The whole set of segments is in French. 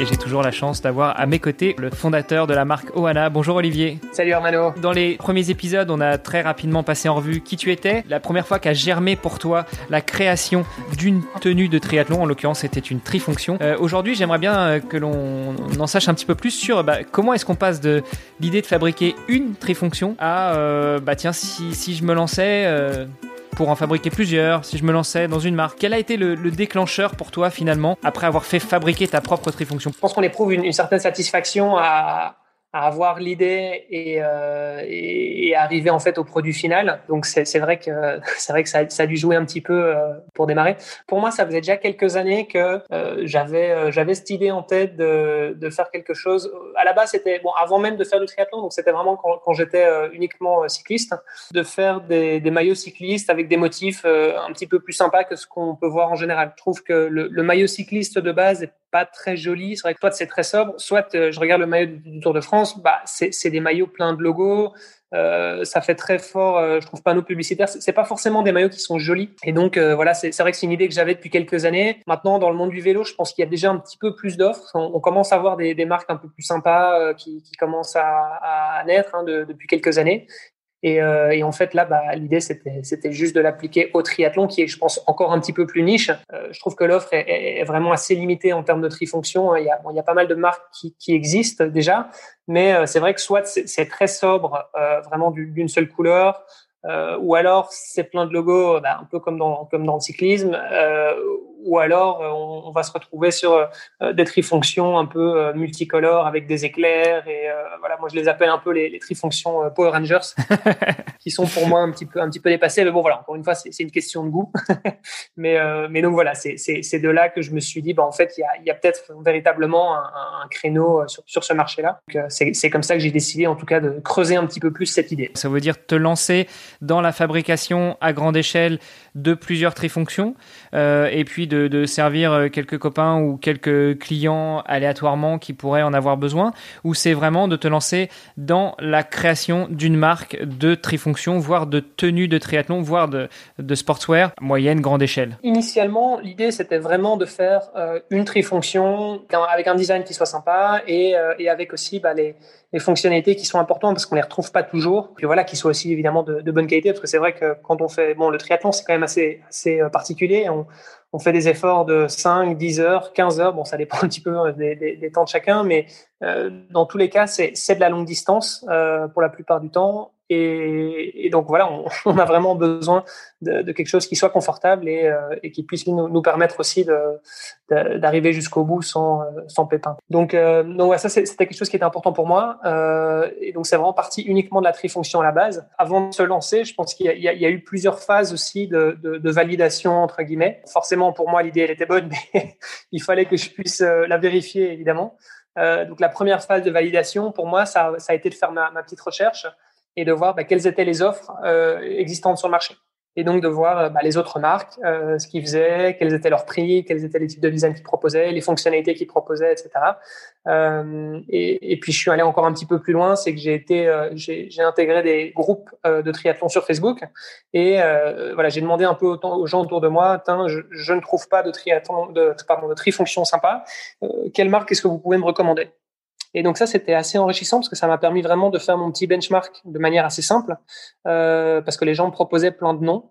et j'ai toujours la chance d'avoir à mes côtés le fondateur de la marque Ohana. Bonjour Olivier. Salut Armano. Dans les premiers épisodes, on a très rapidement passé en revue qui tu étais. La première fois qu'a germé pour toi la création d'une tenue de triathlon, en l'occurrence c'était une trifonction. Euh, Aujourd'hui, j'aimerais bien euh, que l'on en sache un petit peu plus sur bah, comment est-ce qu'on passe de l'idée de fabriquer une trifonction à euh, bah tiens si, si je me lançais euh, pour en fabriquer plusieurs, si je me lançais dans une marque. Quel a été le, le déclencheur pour toi finalement, après avoir fait fabriquer ta propre trifonction? Je pense qu'on éprouve une certaine satisfaction à, à avoir l'idée et, euh, et, et, arriver en fait au produit final. Donc c'est vrai que c'est vrai que ça, ça, a dû jouer un petit peu euh, pour démarrer. Pour moi, ça faisait déjà quelques années que euh, j'avais euh, j'avais cette idée en tête de, de faire quelque chose. À la base, c'était bon avant même de faire du triathlon, donc c'était vraiment quand, quand j'étais euh, uniquement cycliste, de faire des, des, maillots cyclistes avec des motifs un petit peu plus sympas que ce qu'on peut voir en général. Je trouve que le, le maillot cycliste de base est pas très joli. C'est vrai que soit c'est très sobre, soit je regarde le maillot du Tour de France, bah c'est des maillots pleins de logos. Euh, ça fait très fort, euh, je trouve, panneau publicitaire. C'est pas forcément des maillots qui sont jolis. Et donc euh, voilà, c'est vrai que c'est une idée que j'avais depuis quelques années. Maintenant, dans le monde du vélo, je pense qu'il y a déjà un petit peu plus d'offres. On, commence à voir des, marques un peu plus sympas euh, qui, commencent à, naître hein, de, depuis quelques années. Et, euh, et, en fait, là, bah, l'idée, c'était juste de l'appliquer au triathlon, qui est, je pense, encore un petit peu plus niche. Euh, je trouve que l'offre est, est, vraiment assez limitée en termes de trifonction. Il y a, bon, il y a pas mal de marques qui, qui existent déjà, mais euh, c'est vrai que soit c'est très sobre, euh, vraiment d'une seule couleur, euh, ou alors c'est plein de logos, bah, un peu comme dans, comme dans le cyclisme, ou alors on, on, va se retrouver sur euh, des trifonctions un peu euh, multicolores avec des éclairs et euh, voilà moi je les appelle un peu les, les trifonctions Power Rangers qui sont pour moi un petit peu un petit peu dépassées mais bon voilà encore une fois c'est une question de goût. Mais mais donc voilà c'est de là que je me suis dit bah en fait il y a, peut-être véritablement un, un, créneau sur, sur ce marché là c'est comme ça que j'ai décidé en tout cas de creuser un petit peu plus cette idée. Ça veut dire te lancer dans la fabrication à grande échelle de plusieurs trifonctions euh, et puis de, servir quelques copains ou quelques clients aléatoirement qui pourraient en avoir besoin ou c'est vraiment de te lancer dans la création d'une marque de trifonction voire de tenue de triathlon voire de, de sportswear moyenne grande échelle? Initialement l'idée c'était vraiment de faire euh, une trifonction avec un design qui soit sympa et, euh, et avec aussi bah, les, les fonctionnalités qui sont importantes parce qu'on les retrouve pas toujours. Puis voilà, qui soient aussi évidemment de, bonne qualité parce que c'est vrai que quand on fait bon le triathlon, c'est quand même assez assez particulier. On, on fait des efforts de 5, 10 heures, 15 heures. Bon, ça dépend un petit peu des, des, des temps de chacun, mais euh, dans tous les cas, c'est de la longue distance euh, pour la plupart du temps. Et, donc voilà, on, a vraiment besoin de, quelque chose qui soit confortable et, euh, qui puisse nous, permettre aussi d'arriver jusqu'au bout sans, sans pépin. Donc, euh, ça c'était quelque chose qui était important pour moi. Euh, et donc c'est vraiment parti uniquement de la trifonction à la base. Avant de se lancer, je pense qu'il y, a eu plusieurs phases aussi de, validation entre guillemets. Forcément pour moi l'idée elle était bonne, mais il fallait que je puisse la vérifier évidemment. Euh, donc la première phase de validation, pour moi, ça, a été de faire ma, petite recherche et de voir bah, quelles étaient les offres euh, existantes sur le marché. Et donc de voir bah, les autres marques, euh, ce qu'ils faisaient, quels étaient leurs prix, quels étaient les types de design qu'ils proposaient, les fonctionnalités qu'ils proposaient, etc. Euh, et, puis je suis allé encore un petit peu plus loin, c'est que j'ai euh, intégré des groupes euh, de triathlon sur Facebook et euh, voilà, j'ai demandé un peu aux, gens autour de moi, je, je, ne trouve pas de triathlon, pardon, de trifonction sympa. quelle marque est-ce que vous pouvez me recommander? Et donc ça, c'était assez enrichissant parce que ça m'a permis vraiment de faire mon petit benchmark de manière assez simple, euh, parce que les gens me proposaient plein de noms.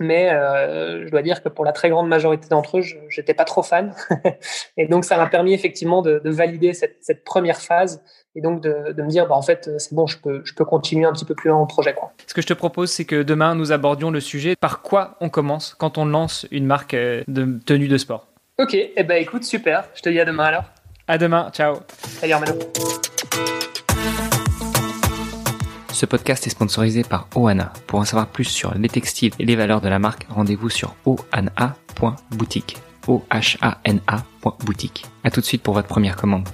Mais euh, je dois dire que pour la très grande majorité d'entre eux, je n'étais pas trop fan. et donc, ça m'a permis effectivement de, de valider cette, cette, première phase et donc de, de me dire, bah, en fait, c'est bon, je peux, je peux continuer un petit peu plus loin le projet. Quoi. Ce que je te propose, c'est que demain, nous abordions le sujet par quoi on commence quand on lance une marque euh, de tenue de sport? Ok, eh ben écoute, super. Je te dis à demain alors. À demain, ciao. Salut Armano. Ce podcast est sponsorisé par Ohana. Pour en savoir plus sur les textiles et les valeurs de la marque, rendez-vous sur ohana.boutique. O-H-A-N-A.boutique. A tout de suite pour votre première commande.